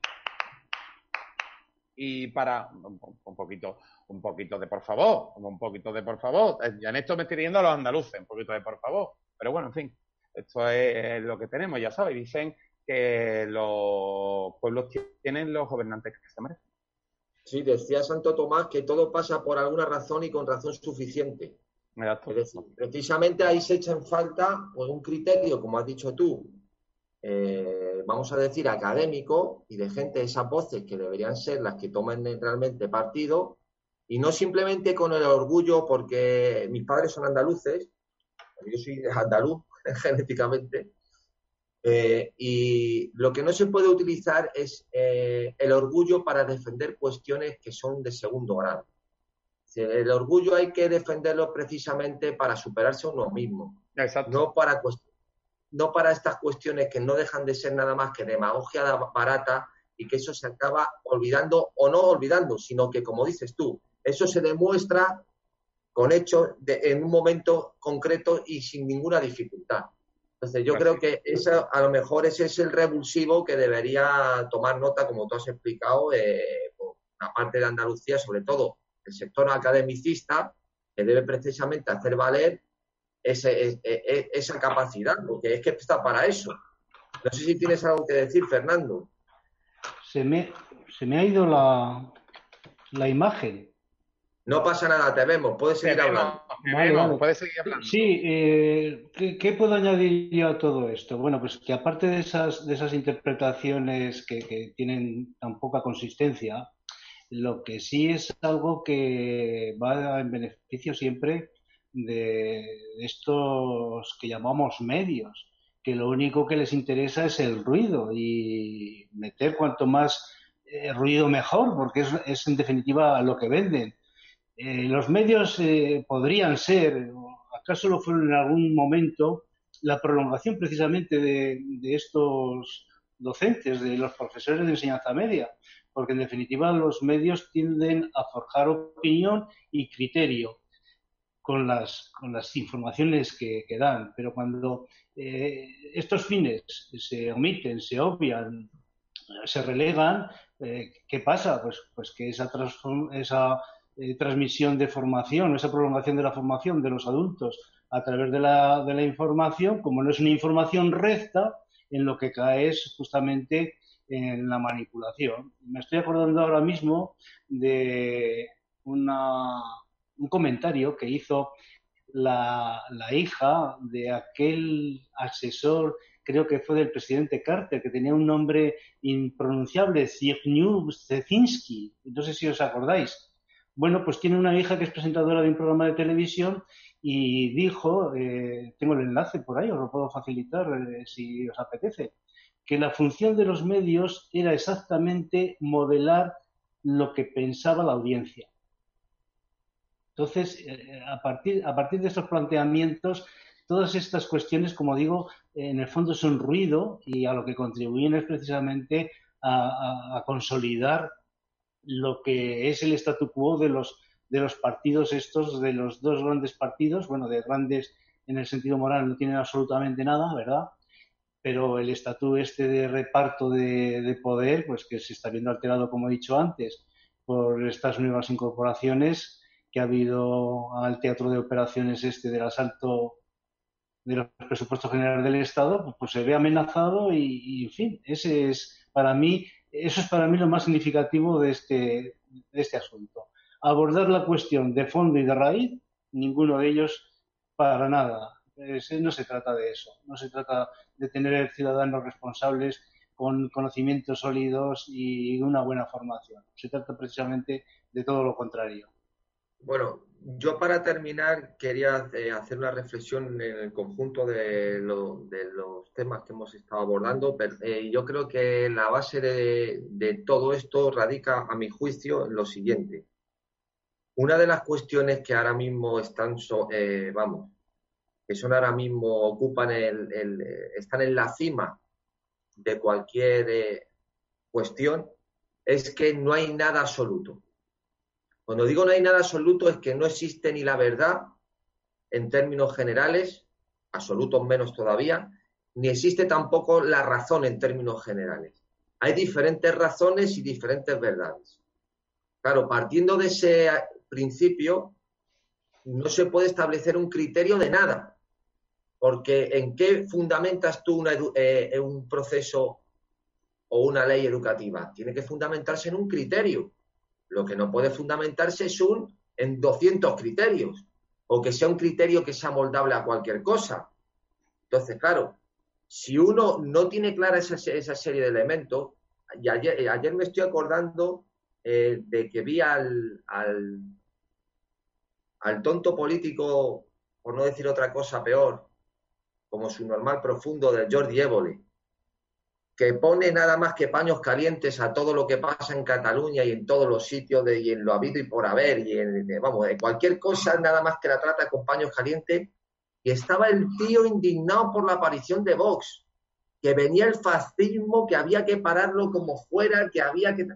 y para un, poquito un poquito de por favor, un poquito de por favor. Eh, ya en esto me estoy diciendo a los andaluces, un poquito de por favor. Pero bueno, en fin, esto es lo que tenemos, ya sabes. Dicen que los pueblos tienen los gobernantes que se merecen. Sí, decía Santo Tomás que todo pasa por alguna razón y con razón suficiente. precisamente ahí se echa en falta pues, un criterio, como has dicho tú, eh, vamos a decir, académico y de gente, esas voces que deberían ser las que tomen realmente partido y no simplemente con el orgullo porque mis padres son andaluces, yo soy andaluz genéticamente, eh, y lo que no se puede utilizar es eh, el orgullo para defender cuestiones que son de segundo grado. El orgullo hay que defenderlo precisamente para superarse uno mismo, no para no para estas cuestiones que no dejan de ser nada más que demagogia barata y que eso se acaba olvidando o no olvidando, sino que, como dices tú, eso se demuestra con hechos en un momento concreto y sin ninguna dificultad. Entonces, yo creo que eso, a lo mejor ese es el revulsivo que debería tomar nota, como tú has explicado, eh, por la parte de Andalucía, sobre todo el sector academicista, que debe precisamente hacer valer ese, esa capacidad, porque es que está para eso. No sé si tienes algo que decir, Fernando. Se me, se me ha ido la, la imagen. No pasa nada, te vemos, puedes seguir hablando. Puedes seguir hablando. Sí, eh, ¿qué, puedo añadir yo a todo esto? Bueno, pues que aparte de esas, de esas interpretaciones que, que tienen tan poca consistencia, lo que sí es algo que va en beneficio siempre de estos que llamamos medios, que lo único que les interesa es el ruido y meter cuanto más eh, ruido mejor, porque es, en definitiva lo que venden. Eh, los medios eh, podrían ser, acaso lo fueron en algún momento, la prolongación precisamente de, estos docentes, de los profesores de enseñanza media, porque en definitiva los medios tienden a forjar opinión y criterio con las, con las informaciones que, dan, pero cuando eh, estos fines se omiten, se obvian, se relegan, eh, ¿qué pasa? Pues, pues que esa, esa eh, transmisión de formación, esa prolongación de la formación de los adultos a través de la, de la información, como no es una información recta, en lo que cae es justamente en la manipulación. Me estoy acordando ahora mismo de una un comentario que hizo la, la, de aquel asesor, creo que fue del presidente Carter, que tenía un nombre impronunciable, Zbigniew Zecinski. No sé si os acordáis. Bueno, pues tiene una hija que es presentadora de un programa de televisión y dijo, eh, tengo el enlace por ahí, os lo puedo facilitar eh, si os apetece, que la función de los medios era exactamente modelar lo que pensaba la audiencia. Entonces, eh, a partir, de esos planteamientos, todas estas cuestiones, como digo, en el fondo son ruido y a lo que contribuyen es precisamente a, consolidar lo que es el statu quo de los, de los partidos estos, de los dos grandes partidos, bueno, de grandes en el sentido moral no tienen absolutamente nada, ¿verdad? Pero el estatuto este de reparto de, de, poder, pues que se está viendo alterado, como he dicho antes, por estas nuevas incorporaciones que ha habido al teatro de operaciones este del asalto de los presupuestos generales del Estado, pues, pues se ve amenazado y, en fin, ese es para mí, eso es para mí lo más significativo de este, de este asunto. Abordar la cuestión de fondo y de raíz, ninguno de ellos para nada. no se trata de eso, no se trata de tener ciudadanos responsables con conocimientos sólidos y una buena formación. Se trata precisamente de todo lo contrario. Bueno, yo para terminar quería eh, hacer una reflexión en el conjunto de, los temas que hemos estado abordando. Eh, yo creo que la base de, todo esto radica, a mi juicio, en lo siguiente. Una de las cuestiones que ahora mismo están, eh, vamos, que son ahora mismo, ocupan el, están en la cima de cualquier cuestión, es que no hay nada absoluto cuando digo no hay nada absoluto es que no existe ni la verdad en términos generales, absolutos menos todavía, ni existe tampoco la razón en términos generales. Hay diferentes razones y diferentes verdades. Claro, partiendo de ese principio, no se puede establecer un criterio de nada, porque ¿en qué fundamentas tú eh, un proceso o una ley educativa? Tiene que fundamentarse en un criterio. Lo que no puede fundamentarse es un en 200 criterios o que sea un criterio que sea moldable a cualquier cosa. Entonces, claro, si uno no tiene clara esa, serie de elementos, y ayer, ayer me estoy acordando eh, de que vi al, al, tonto político, por no decir otra cosa peor, como su normal profundo del Jordi Évole, que pone nada más que paños calientes a todo lo que pasa en Cataluña y en todos los sitios de, y en lo habido y por haber y en, vamos, de cualquier cosa nada más que la trata con paños calientes y estaba el tío indignado por la aparición de Vox, que venía el fascismo, que había que pararlo como fuera, que había que...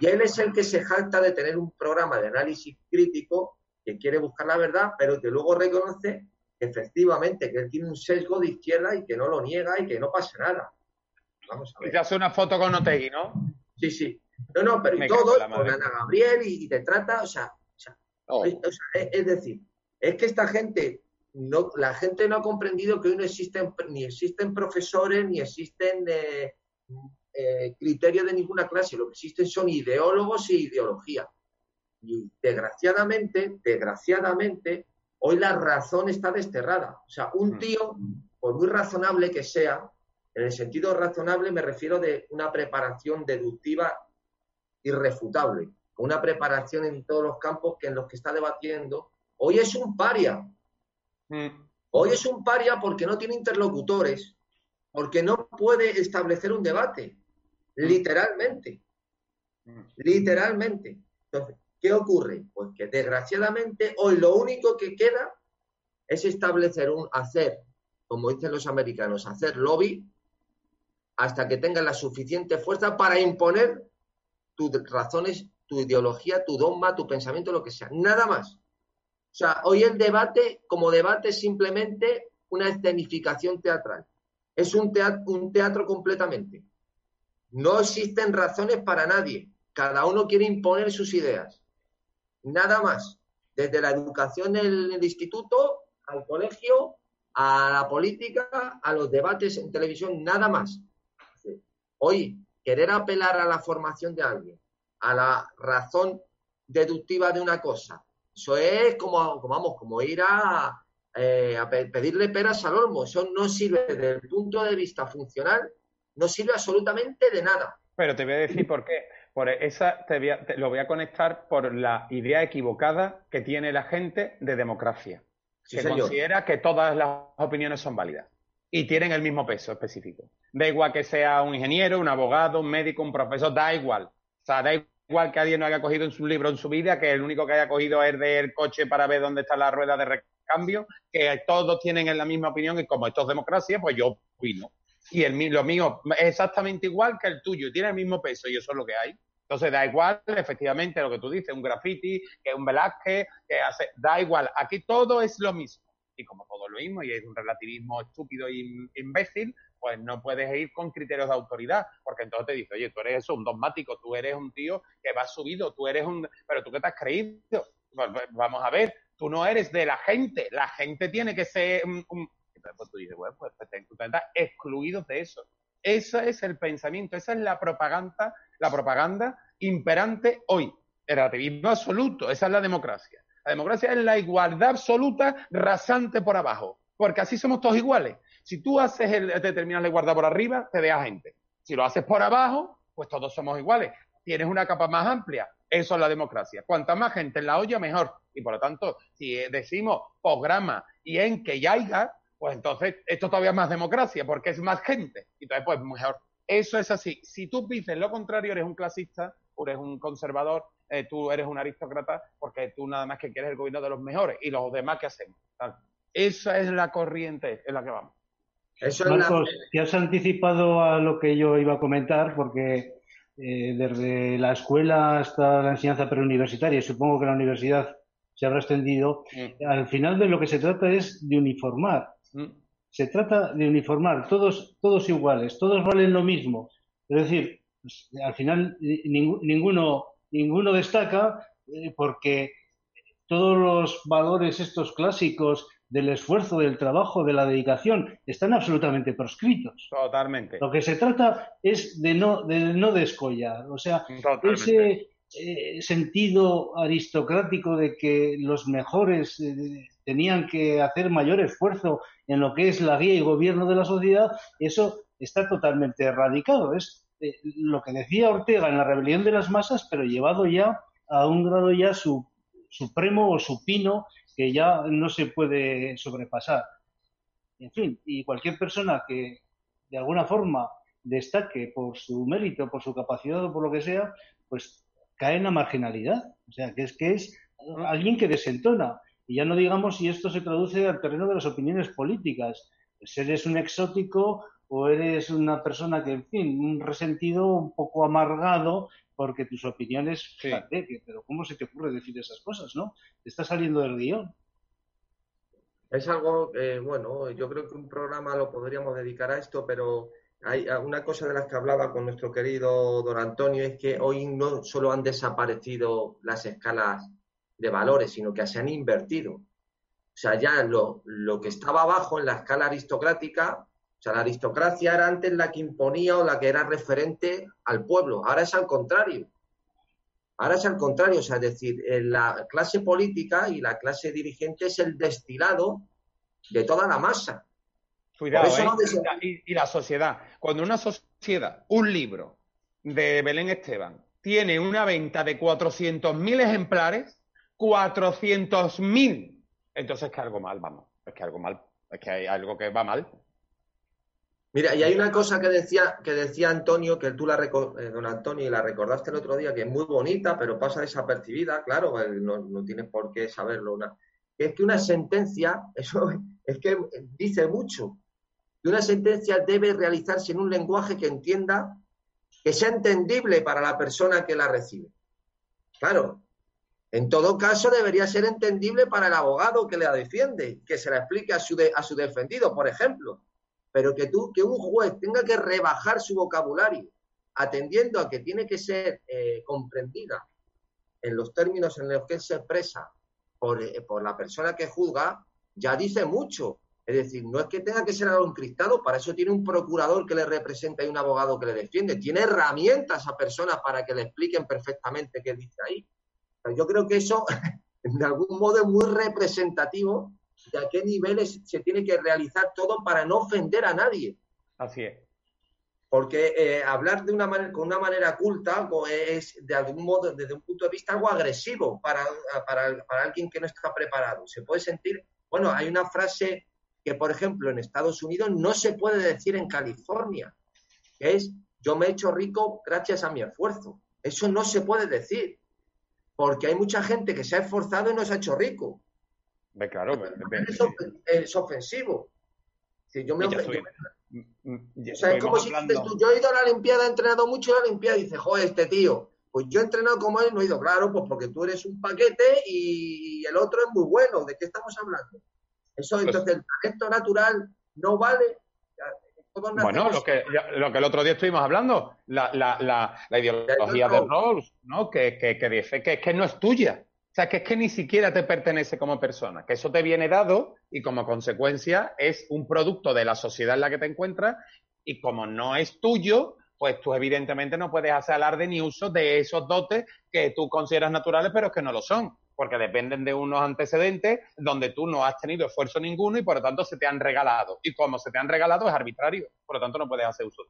Y él es el que se jacta de tener un programa de análisis crítico que quiere buscar la verdad, pero que luego reconoce efectivamente que él tiene un sesgo de izquierda y que no lo niega y que no pasa nada. Y te hace una foto con Otegui, ¿no? Sí, sí. No, no, pero y todo con Ana Gabriel y, te trata, o sea, oh. es, decir, es que esta gente, no, la gente no ha comprendido que hoy no existen, ni existen profesores, ni existen eh, eh, criterios de ninguna clase, lo que existen son ideólogos y ideología. Y desgraciadamente, desgraciadamente, hoy la razón está desterrada. O sea, un mm. tío, por muy razonable que sea, en el sentido razonable me refiero de una preparación deductiva irrefutable, una preparación en todos los campos que en los que está debatiendo. Hoy es un paria. Mm. Hoy es un paria porque no tiene interlocutores, porque no puede establecer un debate, mm. literalmente. Mm. Literalmente. Entonces, ¿qué ocurre? Pues que desgraciadamente hoy lo único que queda es establecer un hacer, como dicen los americanos, hacer lobby hasta que tengas la suficiente fuerza para imponer tus razones, tu ideología, tu dogma, tu pensamiento, lo que sea. Nada más. O sea, hoy el debate, como debate, es simplemente una escenificación teatral. Es un teatro, un teatro completamente. No existen razones para nadie. Cada uno quiere imponer sus ideas. Nada más. Desde la educación en el instituto, al colegio, a la política, a los debates en televisión, nada más. Hoy, querer apelar a la formación de alguien, a la razón deductiva de una cosa, eso es como, vamos, como ir a, eh, pedirle peras al olmo. Eso no sirve desde el punto de vista funcional, no sirve absolutamente de nada. Pero te voy a decir por qué. Por esa te, lo voy a conectar por la idea equivocada que tiene la gente de democracia, que considera que todas las opiniones son válidas. Y tienen el mismo peso específico. Da igual que sea un ingeniero, un abogado, un médico, un profesor, da igual. O sea, da igual que alguien no haya cogido en su libro en su vida, que el único que haya cogido es del coche para ver dónde está la rueda de recambio, que todos tienen la misma opinión y como esto es democracia, pues yo opino. Y el, lo mío es exactamente igual que el tuyo, tiene el mismo peso y eso es lo que hay. Entonces da igual, efectivamente, lo que tú dices, un graffiti, que un Velázquez, que hace, da igual. Aquí todo es lo mismo. Y como todo lo mismo, y es un relativismo estúpido e imbécil, pues no puedes ir con criterios de autoridad, porque entonces te dice, oye, tú eres eso, un dogmático, tú eres un tío que va subido, tú eres un... Pero tú qué te has creído? Pues, pues, vamos a ver, tú no eres de la gente, la gente tiene que ser. Pues tú dices, bueno, pues, pues tú estás excluido de eso. Ese es el pensamiento, esa es la propaganda, la propaganda imperante hoy. El relativismo absoluto, esa es la democracia. La democracia es la igualdad absoluta rasante por abajo, porque así somos todos iguales. Si tú haces el, determinas la igualdad por arriba, te deja gente. Si lo haces por abajo, pues todos somos iguales. Tienes una capa más amplia. Eso es la democracia. Cuanta más gente en la olla, mejor. Y por lo tanto, si decimos programa y en que ya haya, pues entonces esto todavía es más democracia, porque es más gente. Y entonces, pues mejor. Eso es así. Si tú dices lo contrario, eres un clasista, eres un conservador, eh, tú eres un aristócrata, porque tú nada más que quieres el gobierno de los mejores y los demás que hacemos. Esa es la corriente en la que vamos. Marcos, te has anticipado a lo que yo iba a comentar, porque eh, desde la escuela hasta la enseñanza preuniversitaria, y supongo que la universidad se habrá extendido, mm. al final de lo que se trata es de uniformar. Mm. Se trata de uniformar, todos, todos iguales, todos valen lo mismo. Es decir, pues, al final ninguno, ninguno destaca eh, porque todos los valores estos clásicos del esfuerzo, del trabajo, de la dedicación, están absolutamente proscritos. Totalmente. Lo que se trata es de no, de no descollar. O sea, ese eh, sentido aristocrático de que los mejores eh, tenían que hacer mayor esfuerzo en lo que es la guía y gobierno de la sociedad, eso está totalmente erradicado. Es lo que decía Ortega en la rebelión de las masas, pero llevado ya a un grado ya supremo o supino que ya no se puede sobrepasar. En fin, y cualquier persona que de alguna forma destaque por su mérito, por su capacidad o por lo que sea, pues cae en la marginalidad. O sea, que es que es alguien que desentona. Y ya no digamos si esto se traduce al terreno de las opiniones políticas. Pues eres un exótico o eres una persona que, en fin, un resentido un poco amargado porque tus opiniones, pero ¿cómo se te ocurre decir esas cosas, no? Te está saliendo del guion. Es algo, que, bueno, yo creo que un programa lo podríamos dedicar a esto, pero hay una cosa de las que hablaba con nuestro querido don Antonio es que hoy no solo han desaparecido las escalas de valores, sino que se han invertido. O sea, ya lo, lo que estaba abajo en la escala aristocrática o sea, la aristocracia era antes la que imponía o la que era referente al pueblo. Ahora es al contrario. Ahora es al contrario. O sea, es decir, la clase política y la clase dirigente es el destilado de toda la masa. Cuidado, ¿eh? y, la sociedad. Cuando una sociedad, un libro de Belén Esteban, tiene una venta de 400.000 ejemplares, 400.000, entonces es que algo mal, vamos. Es que algo mal. Es que hay algo que va mal. Mira, y hay una cosa que decía, que decía Antonio, que tú la eh, don Antonio, y la recordaste el otro día, que es muy bonita, pero pasa desapercibida, claro, no, no tienes por qué saberlo. Una, es que una sentencia, eso es que dice mucho, que una sentencia debe realizarse en un lenguaje que entienda, que sea entendible para la persona que la recibe. Claro, en todo caso debería ser entendible para el abogado que la defiende, que se la explique a su, a su defendido, por ejemplo pero que tú, que un juez tenga que rebajar su vocabulario atendiendo a que tiene que ser eh, comprendida en los términos en los que se expresa eh, por, la persona que juzga, ya dice mucho. Es decir, no es que tenga que ser algo encristado, para eso tiene un procurador que le representa y un abogado que le defiende. Tiene herramientas a personas para que le expliquen perfectamente qué dice ahí. yo creo que eso, de algún modo, es muy representativo de a qué niveles se tiene que realizar todo para no ofender a nadie. Así es. Porque eh, hablar de una manera, con una manera culta es de algún modo, desde un punto de vista, algo agresivo para, para, alguien que no está preparado. Se puede sentir, bueno, hay una frase que, por ejemplo, en Estados Unidos no se puede decir en California, que es yo me he hecho rico gracias a mi esfuerzo. Eso no se puede decir, porque hay mucha gente que se ha esforzado y no se ha hecho rico. Claro, es, ofensivo. yo me, es como si yo he ido a la Olimpiada, he entrenado mucho en la Olimpiada y dice, joder, este tío, pues yo he entrenado como él, no he ido, claro, pues porque tú eres un paquete y el otro es muy bueno. ¿De qué estamos hablando? Eso, pues entonces, el talento natural no vale. Bueno, lo que, lo que el otro día estuvimos hablando, la, la, la, ideología de Rawls, ¿no? Que, que, que dice que, que no es tuya. Sea, que es que ni siquiera te pertenece como persona, que eso te viene dado y como consecuencia es un producto de la sociedad en la que te encuentras y como no es tuyo, pues tú evidentemente no puedes hacer alarde ni uso de esos dotes que tú consideras naturales, pero que no lo son, porque dependen de unos antecedentes donde tú no has tenido esfuerzo ninguno y por lo tanto se te han regalado. Y como se te han regalado es arbitrario, por lo tanto no puedes hacer uso.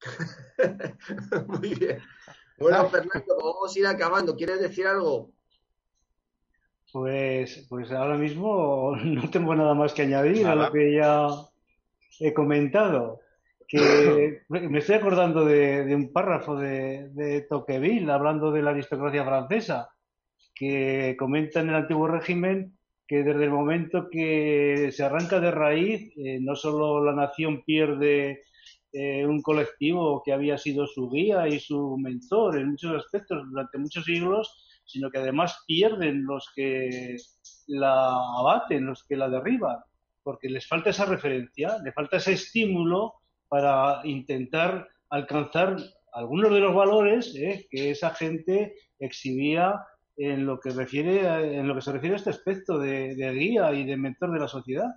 Muy bien. Bueno, Fernando, vamos a ir acabando. ¿Quieres decir algo? Pues, pues ahora mismo no tengo nada más que añadir a lo que ya he comentado que me estoy acordando de, un párrafo de, de, Tocqueville hablando de la aristocracia francesa, que comenta en el antiguo régimen que desde el momento que se arranca de raíz, eh, no solo la nación pierde eh, un colectivo que había sido su guía y su mentor en muchos aspectos durante muchos siglos, sino que además pierden los que la abaten, los que la derriban, porque les falta esa referencia, le falta ese estímulo para intentar alcanzar algunos de los valores eh, que esa gente exhibía en lo que refiere en lo que se refiere a este aspecto de, guía y de mentor de la sociedad.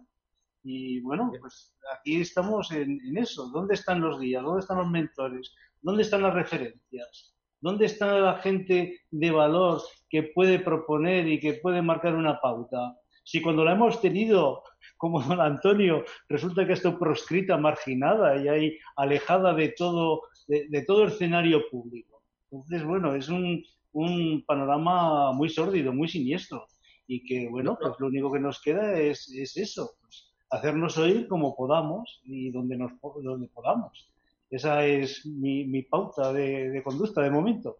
Y bueno, pues aquí estamos en, eso. ¿Dónde están los guías? ¿Dónde están los mentores? ¿Dónde están las referencias? ¿Dónde está la gente de valor que puede proponer y que puede marcar una pauta? Si cuando la hemos tenido como don Antonio, resulta que está proscrita, marginada y ahí alejada de todo, de, todo el escenario público. Entonces, bueno, es un, un panorama muy sórdido, muy siniestro. Y que, bueno, pues lo único que nos queda es, es eso, pues, hacernos oír como podamos y donde, nos, donde podamos. Esa es mi, mi pauta de, conducta de momento.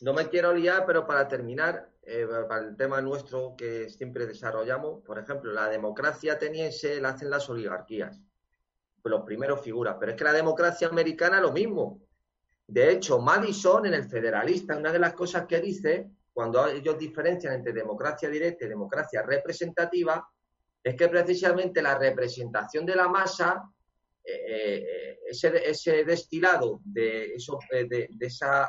No me quiero liar, pero para terminar, eh, para el tema nuestro que siempre desarrollamos, por ejemplo, la democracia ateniense la hacen las oligarquías, los primeros figuras, pero es que la democracia americana lo mismo. De hecho, Madison en el Federalista, una de las cosas que dice, cuando ellos diferencian entre democracia directa y democracia representativa, es que precisamente la representación de la masa, eh, eh, ese, destilado de, eso, de, esa,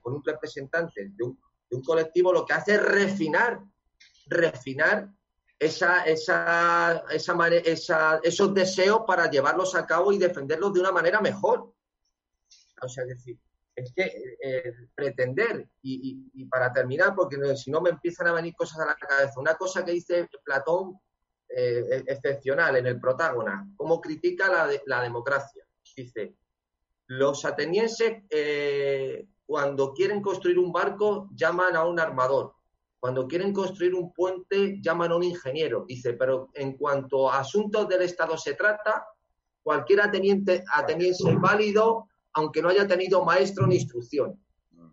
con un representante de un de un colectivo lo que hace es refinar, refinar esa, esa, esa, esos deseos para llevarlos a cabo y defenderlos de una manera mejor. O sea, es decir, es que eh, pretender, y, para terminar, porque si no me empiezan a venir cosas a la cabeza, una cosa que dice Platón eh, excepcional en el Protágona, cómo critica la, la democracia. Dice, los atenienses eh, cuando quieren construir un barco, llaman a un armador. Cuando quieren construir un puente, llaman a un ingeniero. Dice, pero en cuanto a asuntos del Estado se trata, cualquier ateniente, ateniense es válido, aunque no haya tenido maestro ni instrucción.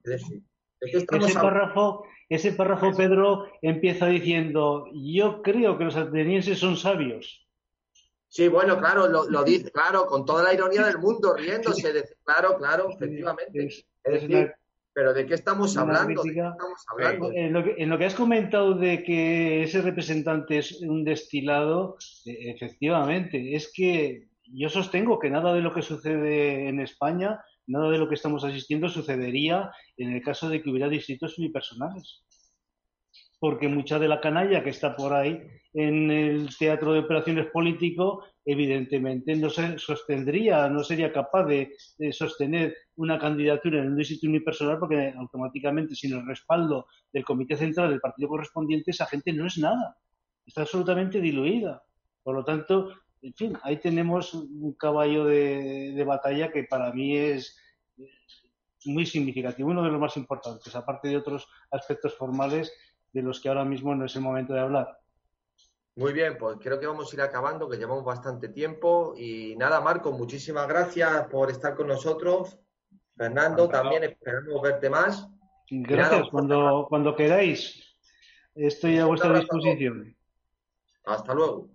Es decir, ese, párrafo, ese párrafo, Pedro, empieza diciendo, yo creo que los atenienses son sabios. Sí, bueno, claro, lo, dice, claro, con toda la ironía del mundo, riéndose. De, claro, claro, efectivamente. Es decir, pero ¿de qué estamos hablando? En, lo que, has comentado de que ese representante es un destilado, e, efectivamente, es que yo sostengo que nada de lo que sucede en España, nada de lo que estamos asistiendo sucedería en el caso de que hubiera distritos unipersonales. Porque mucha de la canalla que está por ahí en el teatro de operaciones político, evidentemente no se sostendría, no sería capaz de, sostener una candidatura en un distrito unipersonal porque automáticamente sin el respaldo del comité central del partido correspondiente esa gente no es nada, está absolutamente diluida. Por lo tanto, en fin, ahí tenemos un caballo de, de batalla que para mí es muy significativo, uno de los más importantes, aparte de otros aspectos formales de los que ahora mismo no es el momento de hablar. Muy bien, pues creo que vamos a ir acabando, que llevamos bastante tiempo. Y nada, Marco, muchísimas gracias por estar con nosotros. Fernando, también esperamos verte más. Gracias, cuando, cuando queráis. Estoy a vuestra disposición. Hasta luego.